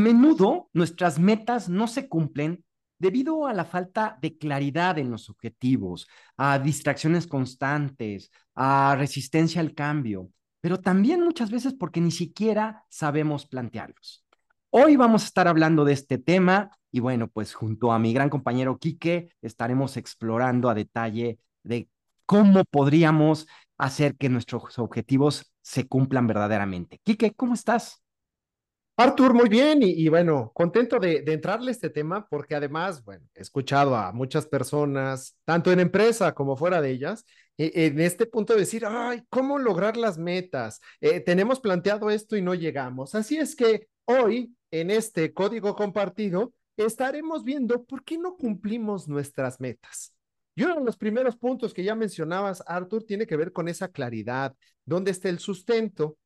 Menudo nuestras metas no se cumplen debido a la falta de claridad en los objetivos, a distracciones constantes, a resistencia al cambio, pero también muchas veces porque ni siquiera sabemos plantearlos. Hoy vamos a estar hablando de este tema y bueno, pues junto a mi gran compañero Quique estaremos explorando a detalle de cómo podríamos hacer que nuestros objetivos se cumplan verdaderamente. Quique, ¿cómo estás? Artur, muy bien y, bueno, contento de, entrarle a este tema porque además, bueno, he escuchado a muchas personas, tanto en empresa como fuera de ellas, e, en este punto de decir, ay, ¿cómo lograr las metas? Eh, tenemos planteado esto y no llegamos. Así es que hoy, en este código compartido, estaremos viendo por qué no cumplimos nuestras metas. Y uno de los primeros puntos que ya mencionabas, Artur, tiene que ver con esa claridad, dónde está el sustento.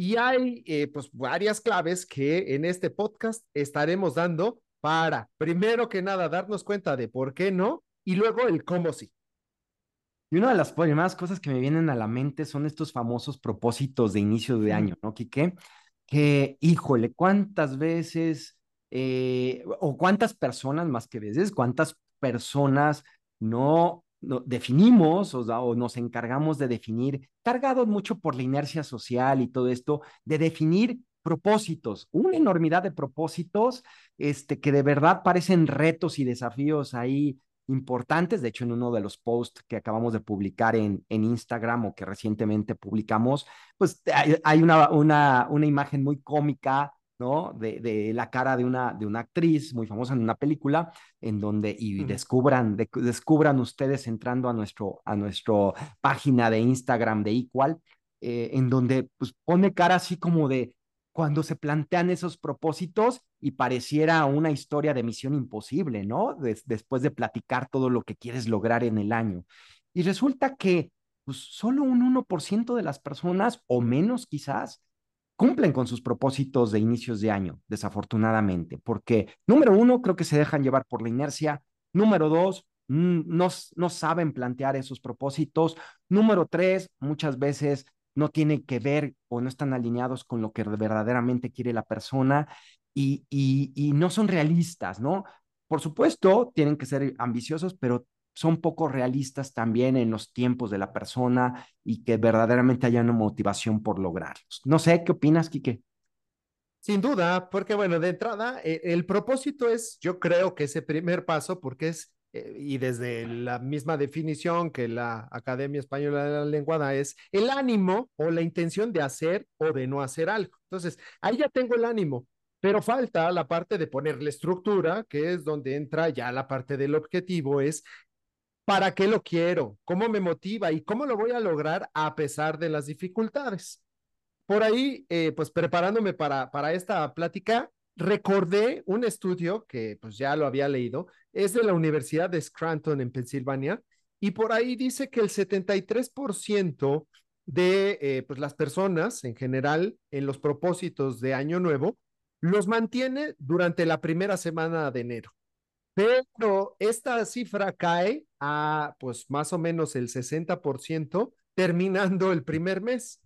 Y hay eh, pues varias claves que en este podcast estaremos dando para, primero que nada, darnos cuenta de por qué no y luego el cómo sí. Y una de las primeras cosas que me vienen a la mente son estos famosos propósitos de inicio de año, ¿no, Quique? Que, híjole, cuántas veces eh, o cuántas personas, más que veces, cuántas personas no definimos o, nos encargamos de definir, cargados mucho por la inercia social y todo esto, de definir propósitos, una enormidad de propósitos este, que de verdad parecen retos y desafíos ahí importantes. De hecho, en uno de los posts que acabamos de publicar en, en Instagram o que recientemente publicamos, pues hay, hay una, una, una imagen muy cómica ¿no? De, de, la cara de una, de una actriz muy famosa en una película, en donde, y descubran, descubran ustedes entrando a nuestro, a nuestro página de Instagram de Equal, eh, en donde pues pone cara así como de cuando se plantean esos propósitos y pareciera una historia de misión imposible, ¿no? después de platicar todo lo que quieres lograr en el año. Y resulta que pues, solo un 1% de las personas, o menos quizás, cumplen con sus propósitos de inicios de año, desafortunadamente, porque número uno, creo que se dejan llevar por la inercia. Número dos, no, no saben plantear esos propósitos. Número tres, muchas veces no tienen que ver o no están alineados con lo que verdaderamente quiere la persona y, y, y no son realistas, ¿no? Por supuesto, tienen que ser ambiciosos, pero son poco realistas también en los tiempos de la persona y que verdaderamente haya una motivación por lograrlos. No sé, ¿qué opinas, Quique? Sin duda, porque bueno, de entrada, eh, el propósito es, yo creo que ese primer paso, porque es, eh, y desde la misma definición que la Academia Española de la Lengua da, es el ánimo o la intención de hacer o de no hacer algo. Entonces, ahí ya tengo el ánimo, pero falta la parte de ponerle estructura, que es donde entra ya la parte del objetivo, es ¿Para qué lo quiero? ¿Cómo me motiva? ¿Y cómo lo voy a lograr a pesar de las dificultades? Por ahí, eh, pues preparándome para, para esta plática, recordé un estudio que pues ya lo había leído, es de la Universidad de Scranton en Pensilvania, y por ahí dice que el 73% de eh, pues las personas en general en los propósitos de Año Nuevo los mantiene durante la primera semana de enero. Pero esta cifra cae a pues más o menos el 60% terminando el primer mes.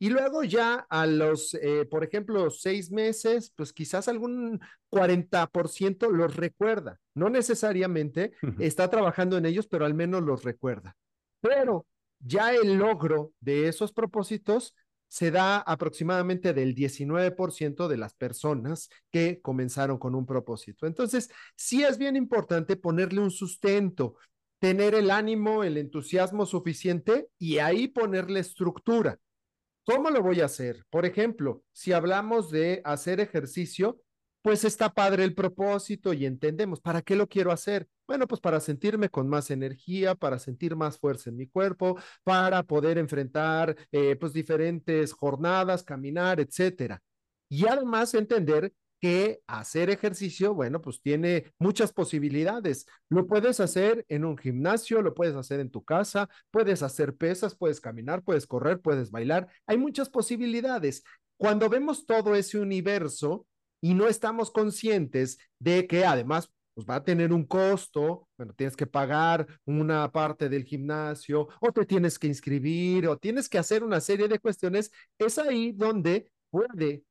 Y luego ya a los, eh, por ejemplo, seis meses, pues quizás algún 40% los recuerda. No necesariamente está trabajando en ellos, pero al menos los recuerda. Pero ya el logro de esos propósitos se da aproximadamente del 19% de las personas que comenzaron con un propósito. Entonces, sí es bien importante ponerle un sustento, tener el ánimo, el entusiasmo suficiente y ahí ponerle estructura. ¿Cómo lo voy a hacer? Por ejemplo, si hablamos de hacer ejercicio, pues está padre el propósito y entendemos, ¿para qué lo quiero hacer? Bueno, pues para sentirme con más energía, para sentir más fuerza en mi cuerpo, para poder enfrentar eh, pues diferentes jornadas, caminar, etcétera. Y además entender que hacer ejercicio, bueno, pues tiene muchas posibilidades. Lo puedes hacer en un gimnasio, lo puedes hacer en tu casa, puedes hacer pesas, puedes caminar, puedes correr, puedes bailar. Hay muchas posibilidades. Cuando vemos todo ese universo, y no estamos conscientes de que además pues va a tener un costo, bueno, tienes que pagar una parte del gimnasio o te tienes que inscribir o tienes que hacer una serie de cuestiones, es ahí donde puede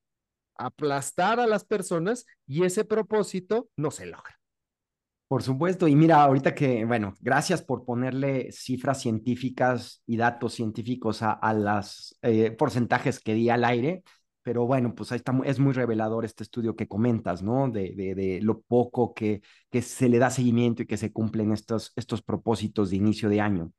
aplastar a las personas y ese propósito no se logra. Por supuesto, y mira, ahorita que, bueno, gracias por ponerle cifras científicas y datos científicos a, a los eh, porcentajes que di al aire, pero bueno, pues ahí está, es muy revelador este estudio que comentas, ¿no? De, de, de lo poco que, que se le da seguimiento y que se cumplen estos, estos propósitos de inicio de año.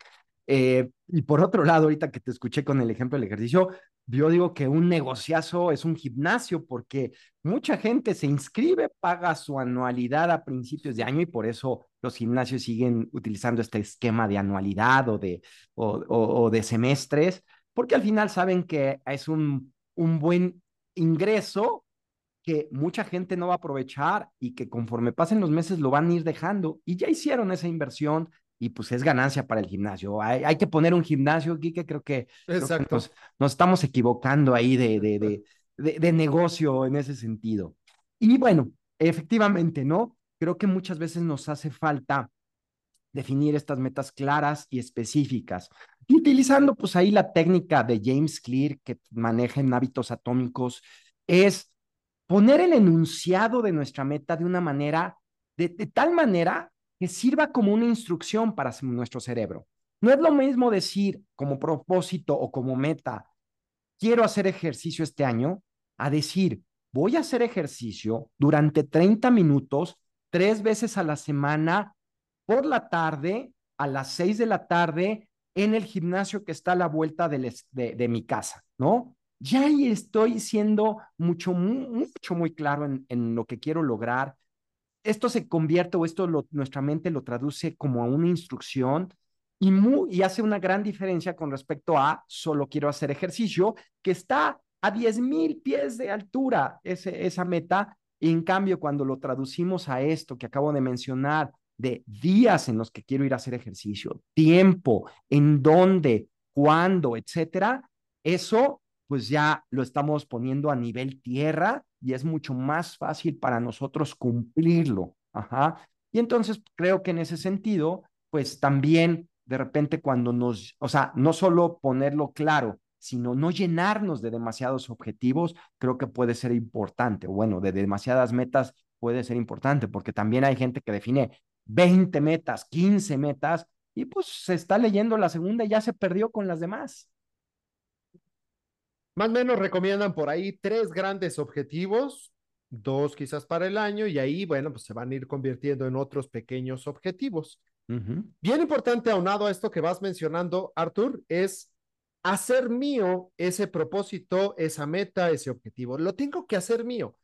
Eh, y por otro lado, ahorita que te escuché con el ejemplo del ejercicio, yo digo que un negociazo es un gimnasio porque mucha gente se inscribe, paga su anualidad a principios de año y por eso los gimnasios siguen utilizando este esquema de anualidad o de, o, o, o de semestres, porque al final saben que es un, un buen ingreso que mucha gente no va a aprovechar y que conforme pasen los meses lo van a ir dejando y ya hicieron esa inversión, y pues es ganancia para el gimnasio. Hay, hay que poner un gimnasio aquí que creo que, creo que nos, nos, estamos equivocando ahí de, de, de, de, de negocio en ese sentido. Y bueno, efectivamente, ¿no? Creo que muchas veces nos hace falta definir estas metas claras y específicas. Utilizando pues ahí la técnica de James Clear que maneja en hábitos atómicos, es poner el enunciado de nuestra meta de una manera, de tal manera que sirva como una instrucción para nuestro cerebro. No es lo mismo decir como propósito o como meta, quiero hacer ejercicio este año, a decir, voy a hacer ejercicio durante 30 minutos, tres veces a la semana, por la tarde, a las 6 de la tarde, en el gimnasio que está a la vuelta de, mi casa, ¿no? Ya estoy siendo mucho, mucho, muy claro en, lo que quiero lograr, esto se convierte o esto lo, nuestra mente lo traduce como a una instrucción y, muy, y hace una gran diferencia con respecto a solo quiero hacer ejercicio, que está a 10 mil pies de altura esa meta. Y en cambio, cuando lo traducimos a esto que acabo de mencionar, de días en los que quiero ir a hacer ejercicio, tiempo, en dónde, cuándo, etcétera, eso pues ya lo estamos poniendo a nivel tierra y es mucho más fácil para nosotros cumplirlo. Ajá. Y entonces creo que en ese sentido, pues también de repente cuando nos, o sea, no solo ponerlo claro, sino no llenarnos de demasiados objetivos, creo que puede ser importante. Bueno, de demasiadas metas puede ser importante, porque también hay gente que define 20 metas, 15 metas, y pues se está leyendo la segunda y ya se perdió con las demás. Más o menos recomiendan por ahí tres grandes objetivos, dos quizás para el año, y ahí, bueno, pues se van a ir convirtiendo en otros pequeños objetivos. Uh -huh. Bien importante, aunado a esto que vas mencionando, Arthur, es hacer mío ese propósito, esa meta, ese objetivo. Lo tengo que hacer mío.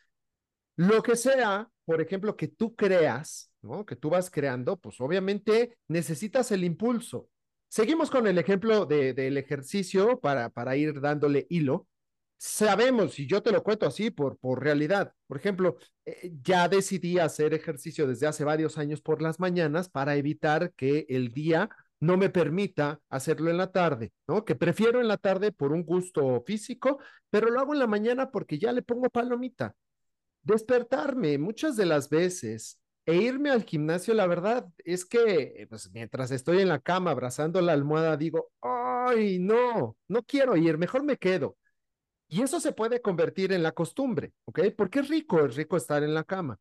Lo que sea, por ejemplo, que tú creas, ¿no? Que tú vas creando, pues obviamente necesitas el impulso. Seguimos con el ejemplo de, del ejercicio para, para ir dándole hilo. Sabemos, y yo te lo cuento así por, por realidad, por ejemplo, eh, ya decidí hacer ejercicio desde hace varios años por las mañanas para evitar que el día no me permita hacerlo en la tarde, ¿no? Que prefiero en la tarde por un gusto físico, pero lo hago en la mañana porque ya le pongo palomita. Despertarme muchas de las veces e irme al gimnasio, la verdad es que pues, mientras estoy en la cama abrazando la almohada, digo, ay, no, no quiero ir, mejor me quedo. Y eso se puede convertir en la costumbre, ¿ok? Porque es rico, es rico estar en la cama.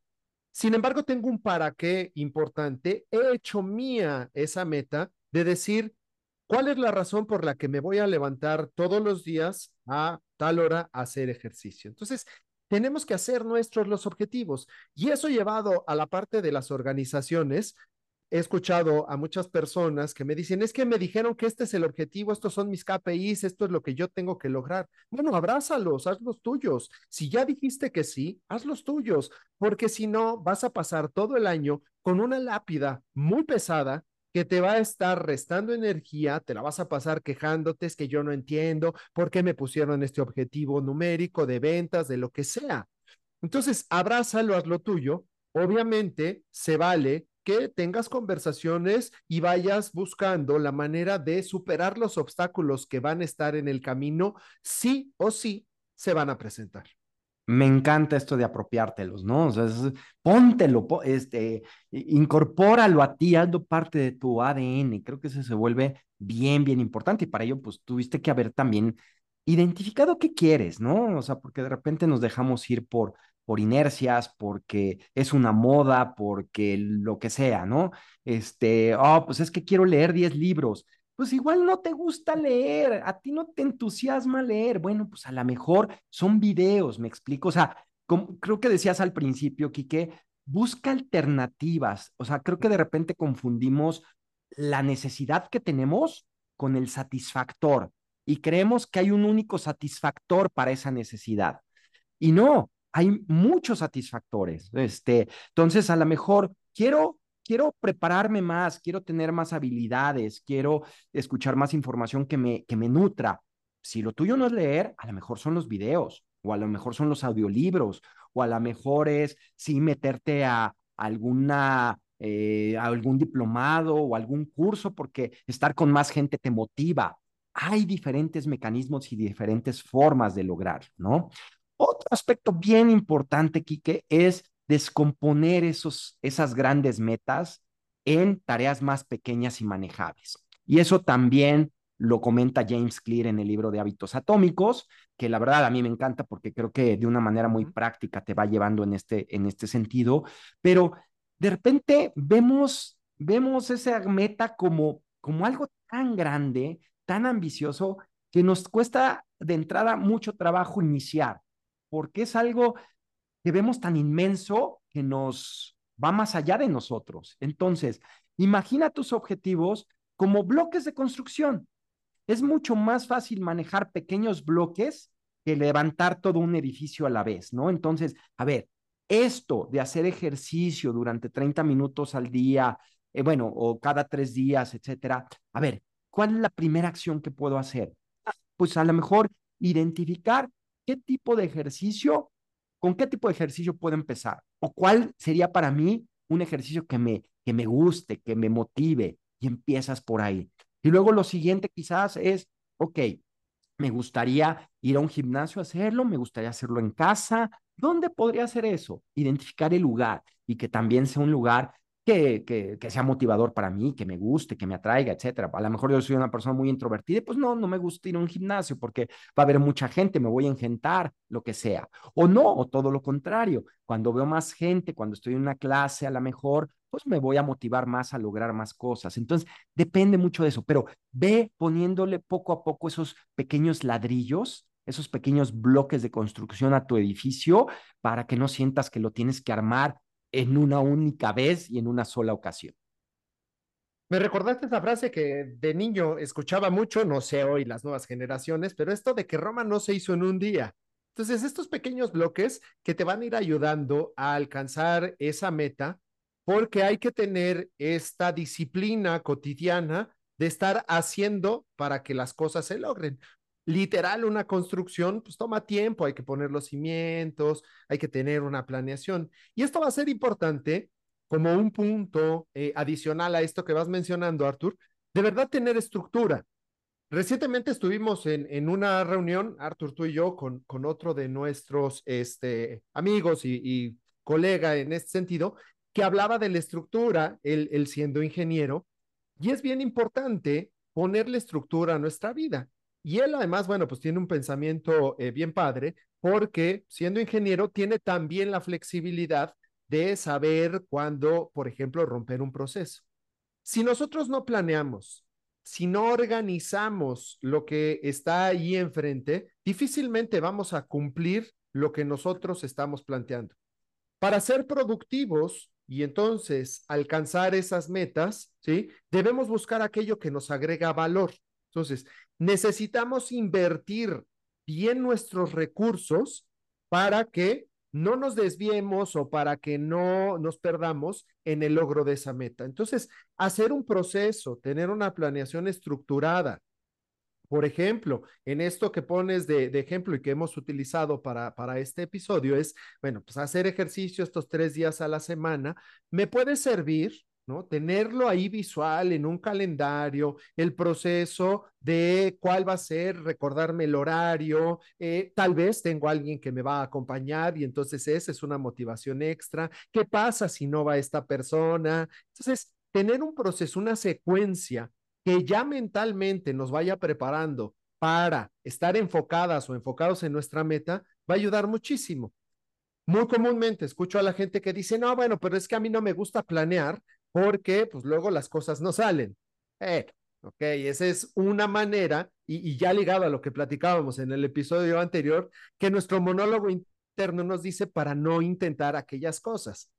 Sin embargo, tengo un para qué importante. He hecho mía esa meta de decir, ¿cuál es la razón por la que me voy a levantar todos los días a tal hora a hacer ejercicio? Entonces, tenemos que hacer nuestros los objetivos. Y eso llevado a la parte de las organizaciones, he escuchado a muchas personas que me dicen, es que me dijeron que este es el objetivo, estos son mis KPIs, esto es lo que yo tengo que lograr. Bueno, abrázalos, haz los tuyos. Si ya dijiste que sí, haz los tuyos, porque si no, vas a pasar todo el año con una lápida muy pesada que te va a estar restando energía, te la vas a pasar quejándote, es que yo no entiendo por qué me pusieron este objetivo numérico de ventas, de lo que sea. Entonces, abrázalo, haz lo tuyo. Obviamente, se vale que tengas conversaciones y vayas buscando la manera de superar los obstáculos que van a estar en el camino, sí o sí se van a presentar me encanta esto de apropiártelos, ¿no? O sea, es, póntelo, este, incorpóralo a ti, hazlo parte de tu ADN. Creo que eso se vuelve bien, bien importante. Y para ello, pues tuviste que haber también identificado qué quieres, ¿no? O sea, porque de repente nos dejamos ir por, por inercias, porque es una moda, porque lo que sea, ¿no? Este, oh, pues es que quiero leer 10 libros. Pues igual no te gusta leer, a ti no te entusiasma leer. Bueno, pues a lo mejor son videos, me explico. O sea, como, creo que decías al principio, Quique, busca alternativas. O sea, creo que de repente confundimos la necesidad que tenemos con el satisfactor y creemos que hay un único satisfactor para esa necesidad. Y no, hay muchos satisfactores. Este, entonces, a lo mejor quiero quiero prepararme más, quiero tener más habilidades, quiero escuchar más información que me, que me nutra. Si lo tuyo no es leer, a lo mejor son los videos, o a lo mejor son los audiolibros, o a lo mejor es sí meterte a alguna eh, algún diplomado o algún curso, porque estar con más gente te motiva. Hay diferentes mecanismos y diferentes formas de lograrlo, ¿no? Otro aspecto bien importante, Quique, es descomponer esos, esas grandes metas en tareas más pequeñas y manejables. Y eso también lo comenta James Clear en el libro de hábitos atómicos, que la verdad a mí me encanta porque creo que de una manera muy práctica te va llevando en este, en este sentido, pero de repente vemos, vemos esa meta como, como algo tan grande, tan ambicioso, que nos cuesta de entrada mucho trabajo iniciar, porque es algo que vemos tan inmenso que nos va más allá de nosotros. Entonces, imagina tus objetivos como bloques de construcción. Es mucho más fácil manejar pequeños bloques que levantar todo un edificio a la vez, ¿no? Entonces, a ver, esto de hacer ejercicio durante 30 minutos al día, eh, bueno, o cada tres días, etcétera. A ver, ¿cuál es la primera acción que puedo hacer? Pues a lo mejor identificar qué tipo de ejercicio, con qué tipo de ejercicio puedo empezar, o cuál sería para mí un ejercicio que me, que me guste, que me motive, y empiezas por ahí. Y luego lo siguiente quizás es, ok, me gustaría ir a un gimnasio a hacerlo, me gustaría hacerlo en casa, ¿Dónde podría hacer eso? Identificar el lugar y que también sea un lugar que, sea motivador para mí, que me guste, que me atraiga, etcétera. A lo mejor yo soy una persona muy introvertida, pues no, no me gusta ir a un gimnasio porque va a haber mucha gente, me voy a engentar, lo que sea. O no, o todo lo contrario. Cuando veo más gente, cuando estoy en una clase, a lo mejor, pues me voy a motivar más a lograr más cosas. Entonces, depende mucho de eso, pero ve poniéndole poco a poco esos pequeños ladrillos esos pequeños bloques de construcción a tu edificio para que no sientas que lo tienes que armar en una única vez y en una sola ocasión. Me recordaste esa frase que de niño escuchaba mucho, no sé hoy las nuevas generaciones, pero esto de que Roma no se hizo en un día. Entonces, estos pequeños bloques que te van a ir ayudando a alcanzar esa meta, porque hay que tener esta disciplina cotidiana de estar haciendo para que las cosas se logren literal una construcción, pues toma tiempo, hay que poner los cimientos, hay que tener una planeación. Y esto va a ser importante como un punto eh, adicional a esto que vas mencionando, Artur, de verdad tener estructura. Recientemente estuvimos en, en una reunión, Artur, tú y yo, con, con otro de nuestros este, amigos y, y colega en este sentido, que hablaba de la estructura, él, él siendo ingeniero, y es bien importante ponerle estructura a nuestra vida. Y él además, bueno, pues tiene un pensamiento eh, bien padre porque siendo ingeniero tiene también la flexibilidad de saber cuándo, por ejemplo, romper un proceso. Si nosotros no planeamos, si no organizamos lo que está ahí enfrente, difícilmente vamos a cumplir lo que nosotros estamos planteando. Para ser productivos y entonces alcanzar esas metas, ¿sí? Debemos buscar aquello que nos agrega valor. Entonces, necesitamos invertir bien nuestros recursos para que no nos desviemos o para que no nos perdamos en el logro de esa meta. Entonces, hacer un proceso, tener una planeación estructurada. Por ejemplo, en esto que pones de, ejemplo y que hemos utilizado para, para este episodio es, bueno, pues hacer ejercicio estos tres días a la semana me puede servir Tenerlo ahí visual en un calendario, el proceso de cuál va a ser, recordarme el horario, eh, tal vez tengo alguien que me va a acompañar y entonces esa es una motivación extra. ¿Qué pasa si no va esta persona? Entonces, tener un proceso, una secuencia que ya mentalmente nos vaya preparando para estar enfocadas o enfocados en nuestra meta, va a ayudar muchísimo. Muy comúnmente escucho a la gente que dice, no, bueno, pero es que a mí no me gusta planear porque pues luego las cosas no salen. Eh, ok, esa es una manera, y, y ya ligado a lo que platicábamos en el episodio anterior, que nuestro monólogo interno nos dice para no intentar aquellas cosas.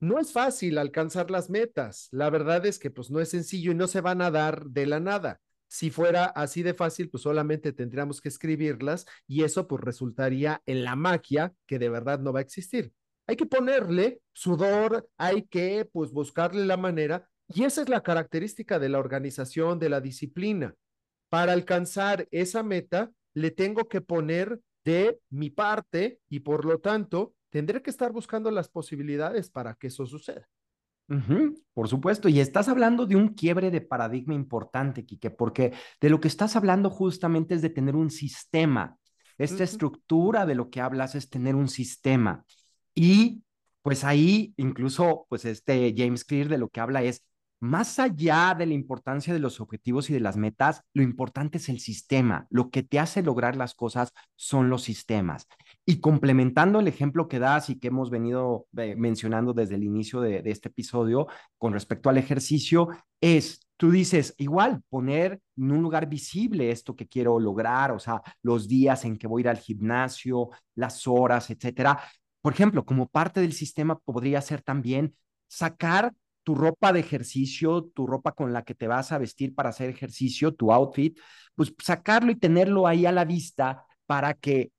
No es fácil alcanzar las metas. La verdad es que pues no es sencillo y no se van a dar de la nada. Si fuera así de fácil, pues solamente tendríamos que escribirlas y eso pues resultaría en la magia que de verdad no va a existir. Hay que ponerle sudor, hay que pues buscarle la manera y esa es la característica de la organización, de la disciplina. Para alcanzar esa meta, le tengo que poner de mi parte y por lo tanto tendré que estar buscando las posibilidades para que eso suceda. Por supuesto, y estás hablando de un quiebre de paradigma importante, Quique, porque de lo que estás hablando justamente es de tener un sistema. Esta estructura de lo que hablas es tener un sistema. Y pues ahí incluso, pues este James Clear de lo que habla es, más allá de la importancia de los objetivos y de las metas, lo importante es el sistema. Lo que te hace lograr las cosas son los sistemas. Y complementando el ejemplo que das y que hemos venido eh, mencionando desde el inicio de, de este episodio con respecto al ejercicio, es, tú dices, igual, poner en un lugar visible esto que quiero lograr, o sea, los días en que voy a ir al gimnasio, las horas, etcétera. Por ejemplo, como parte del sistema podría ser también sacar tu ropa de ejercicio, tu ropa con la que te vas a vestir para hacer ejercicio, tu outfit, pues sacarlo y tenerlo ahí a la vista para que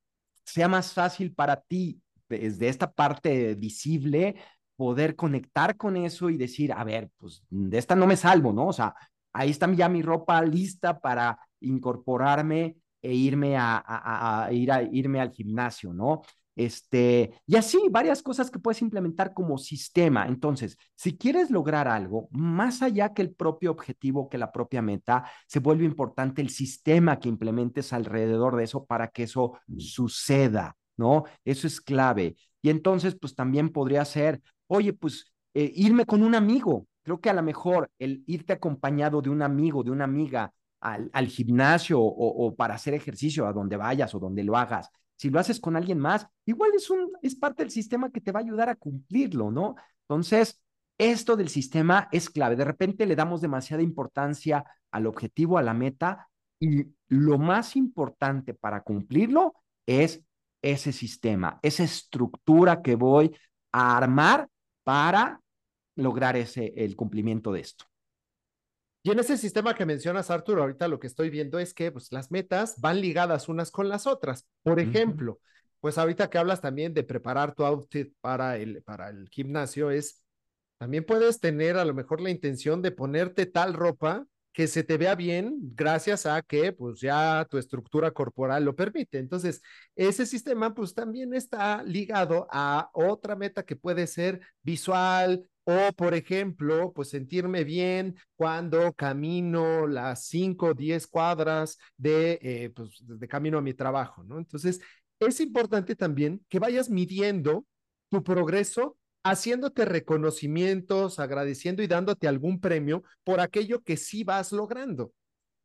sea más fácil para ti desde esta parte visible poder conectar con eso y decir, a ver, pues de esta no me salvo, ¿no? O sea, ahí está ya mi ropa lista para incorporarme e irme a, a, a, ir a irme al gimnasio, ¿no? Este, y así varias cosas que puedes implementar como sistema. Entonces, si quieres lograr algo, más allá que el propio objetivo, que la propia meta, se vuelve importante el sistema que implementes alrededor de eso para que eso suceda, ¿no? Eso es clave. Y entonces, pues también podría ser, oye, pues eh, irme con un amigo. Creo que a lo mejor el irte acompañado de un amigo, de una amiga al, al gimnasio o, o para hacer ejercicio, a donde vayas o donde lo hagas, si lo haces con alguien más, igual es, un, es parte del sistema que te va a ayudar a cumplirlo, ¿no? Entonces, esto del sistema es clave. De repente le damos demasiada importancia al objetivo, a la meta, y lo más importante para cumplirlo es ese sistema, esa estructura que voy a armar para lograr ese, el cumplimiento de esto. Y en ese sistema que mencionas, Arturo, ahorita lo que estoy viendo es que pues, las metas van ligadas unas con las otras. Por ejemplo, uh -huh. pues ahorita que hablas también de preparar tu outfit para el, para el gimnasio, es también puedes tener a lo mejor la intención de ponerte tal ropa que se te vea bien gracias a que pues ya tu estructura corporal lo permite. Entonces, ese sistema pues también está ligado a otra meta que puede ser visual, o, por ejemplo, pues sentirme bien cuando camino las 5 o 10 cuadras de, eh, pues, de camino a mi trabajo, ¿no? Entonces, es importante también que vayas midiendo tu progreso, haciéndote reconocimientos, agradeciendo y dándote algún premio por aquello que sí vas logrando.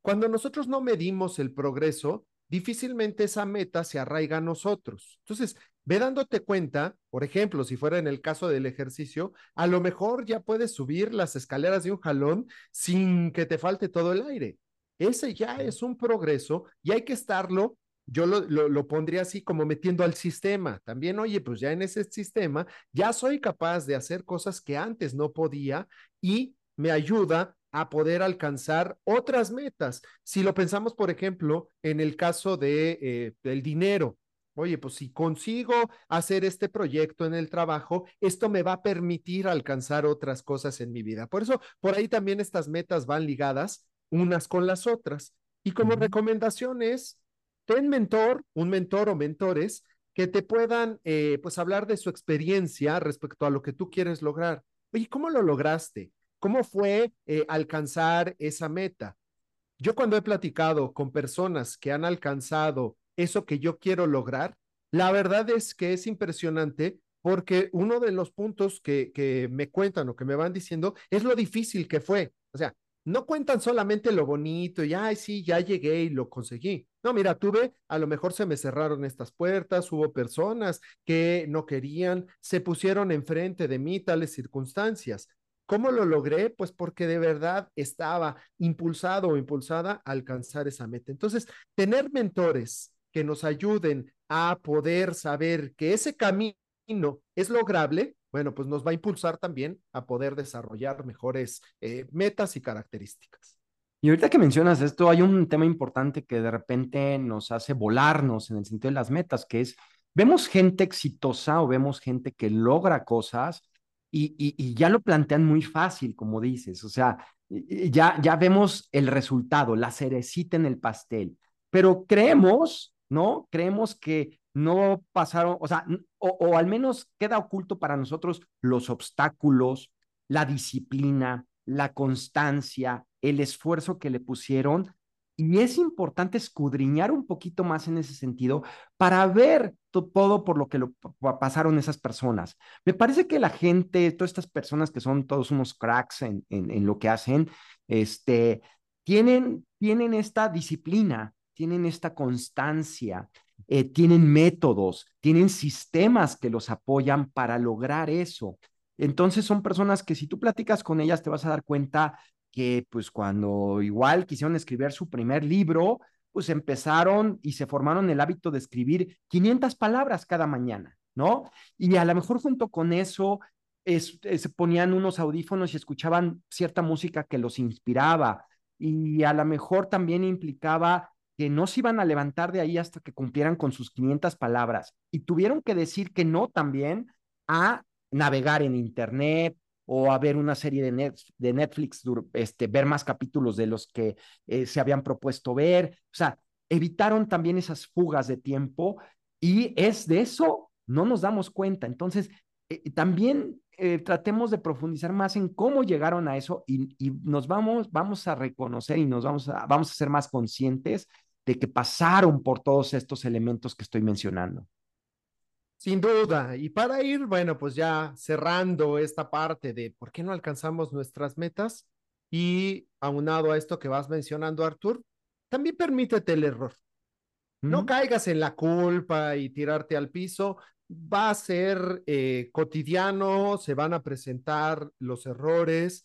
Cuando nosotros no medimos el progreso, difícilmente esa meta se arraiga a nosotros. Entonces, ve dándote cuenta, por ejemplo, si fuera en el caso del ejercicio, a lo mejor ya puedes subir las escaleras de un jalón sin que te falte todo el aire. Ese ya es un progreso y hay que estarlo, yo lo, lo, lo, pondría así como metiendo al sistema. También, oye, pues ya en ese sistema ya soy capaz de hacer cosas que antes no podía y me ayuda a poder alcanzar otras metas. Si lo pensamos, por ejemplo, en el caso de, eh, del dinero, oye, pues si consigo hacer este proyecto en el trabajo, esto me va a permitir alcanzar otras cosas en mi vida. Por eso, por ahí también estas metas van ligadas unas con las otras. Y como uh -huh. recomendaciones, ten mentor, un mentor o mentores que te puedan, eh, pues, hablar de su experiencia respecto a lo que tú quieres lograr. Oye, ¿cómo lo lograste? ¿Cómo fue eh, alcanzar esa meta? Yo cuando he platicado con personas que han alcanzado eso que yo quiero lograr, la verdad es que es impresionante porque uno de los puntos que, que me cuentan o que me van diciendo es lo difícil que fue. O sea, no cuentan solamente lo bonito y, ay, sí, ya llegué y lo conseguí. No, mira, tuve, a lo mejor se me cerraron estas puertas, hubo personas que no querían, se pusieron enfrente de mí tales circunstancias. ¿Cómo lo logré? Pues porque de verdad estaba impulsado o impulsada a alcanzar esa meta. Entonces, tener mentores que nos ayuden a poder saber que ese camino es lograble, bueno, pues nos va a impulsar también a poder desarrollar mejores eh, metas y características. Y ahorita que mencionas esto, hay un tema importante que de repente nos hace volarnos en el sentido de las metas, que es, vemos gente exitosa o vemos gente que logra cosas y, y, ya lo plantean muy fácil, como dices, o sea, ya, ya vemos el resultado, la cerecita en el pastel, pero creemos, ¿no? Creemos que no pasaron, o sea, o, o al menos queda oculto para nosotros los obstáculos, la disciplina, la constancia, el esfuerzo que le pusieron. Y es importante escudriñar un poquito más en ese sentido para ver todo por lo que lo pasaron esas personas. Me parece que la gente, todas estas personas que son todos unos cracks en, en, lo que hacen, este, tienen, tienen esta disciplina, tienen esta constancia, eh, tienen métodos, tienen sistemas que los apoyan para lograr eso. Entonces son personas que si tú platicas con ellas te vas a dar cuenta que pues cuando igual quisieron escribir su primer libro, pues empezaron y se formaron el hábito de escribir 500 palabras cada mañana, ¿no? Y a lo mejor junto con eso es, es, se ponían unos audífonos y escuchaban cierta música que los inspiraba y a lo mejor también implicaba que no se iban a levantar de ahí hasta que cumplieran con sus 500 palabras y tuvieron que decir que no también a navegar en internet, o a ver una serie de, de Netflix, este, ver más capítulos de los que eh, se habían propuesto ver. O sea, evitaron también esas fugas de tiempo y es de eso, no nos damos cuenta. Entonces, eh, también eh, tratemos de profundizar más en cómo llegaron a eso y, y, nos vamos, vamos a reconocer y nos vamos a, vamos a ser más conscientes de que pasaron por todos estos elementos que estoy mencionando. Sin duda. Y para ir, bueno, pues ya cerrando esta parte de por qué no alcanzamos nuestras metas y aunado a esto que vas mencionando, Artur, también permítete el error. No caigas en la culpa y tirarte al piso. Va a ser eh, cotidiano, se van a presentar los errores.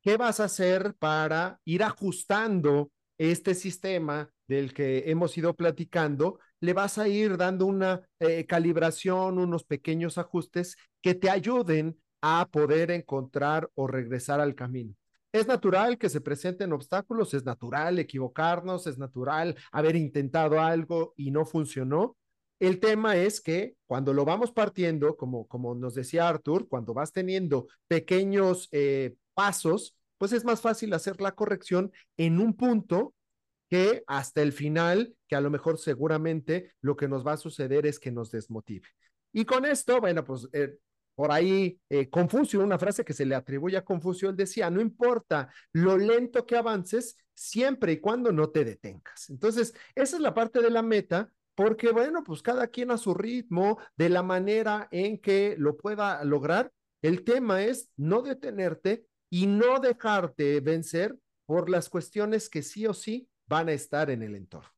¿Qué vas a hacer para ir ajustando este sistema del que hemos ido platicando le vas a ir dando una eh, calibración, unos pequeños ajustes que te ayuden a poder encontrar o regresar al camino. Es natural que se presenten obstáculos, es natural equivocarnos, es natural haber intentado algo y no funcionó. El tema es que cuando lo vamos partiendo, como, como nos decía Arthur, cuando vas teniendo pequeños eh, pasos, pues es más fácil hacer la corrección en un punto que hasta el final, que a lo mejor seguramente lo que nos va a suceder es que nos desmotive. Y con esto, bueno, pues eh, por ahí eh, Confucio, una frase que se le atribuye a Confucio, él decía, no importa lo lento que avances, siempre y cuando no te detengas. Entonces, esa es la parte de la meta, porque bueno, pues cada quien a su ritmo, de la manera en que lo pueda lograr. El tema es no detenerte y no dejarte vencer por las cuestiones que sí o sí van a estar en el entorno.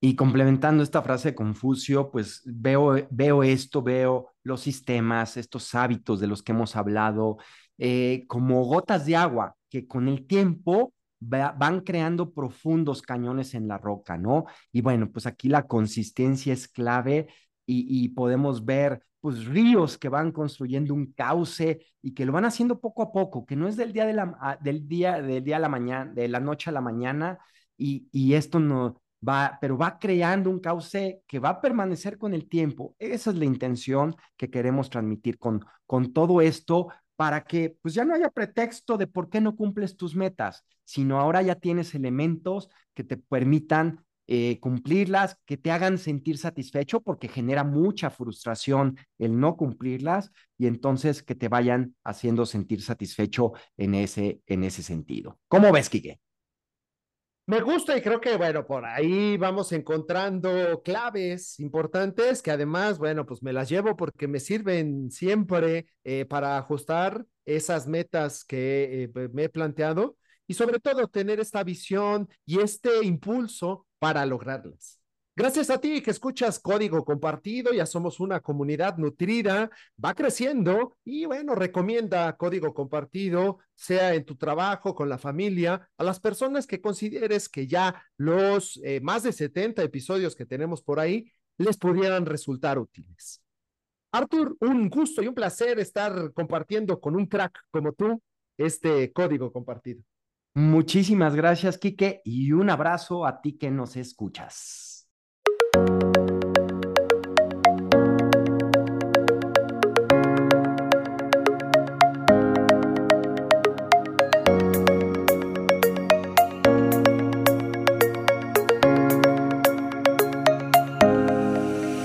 Y complementando esta frase de Confucio, pues veo, veo esto, veo los sistemas, estos hábitos de los que hemos hablado, eh, como gotas de agua que con el tiempo va, van creando profundos cañones en la roca, ¿no? Y bueno, pues aquí la consistencia es clave y, y podemos ver pues ríos que van construyendo un cauce y que lo van haciendo poco a poco, que no es del día de la, del día, del día a la mañana, de la noche a la mañana, y, esto no va, pero va creando un cauce que va a permanecer con el tiempo. Esa es la intención que queremos transmitir con, con todo esto para que pues ya no haya pretexto de por qué no cumples tus metas, sino ahora ya tienes elementos que te permitan eh, cumplirlas, que te hagan sentir satisfecho, porque genera mucha frustración el no cumplirlas y entonces que te vayan haciendo sentir satisfecho en ese, en ese sentido. ¿Cómo ves, Quique? Me gusta y creo que, bueno, por ahí vamos encontrando claves importantes que además, bueno, pues me las llevo porque me sirven siempre eh, para ajustar esas metas que eh, me he planteado y sobre todo tener esta visión y este impulso para lograrlas. Gracias a ti que escuchas Código Compartido, ya somos una comunidad nutrida, va creciendo y bueno, recomienda Código Compartido, sea en tu trabajo, con la familia, a las personas que consideres que ya los eh, más de 70 episodios que tenemos por ahí les pudieran resultar útiles. Artur, un gusto y un placer estar compartiendo con un crack como tú este Código Compartido. Muchísimas gracias, Quique, y un abrazo a ti que nos escuchas.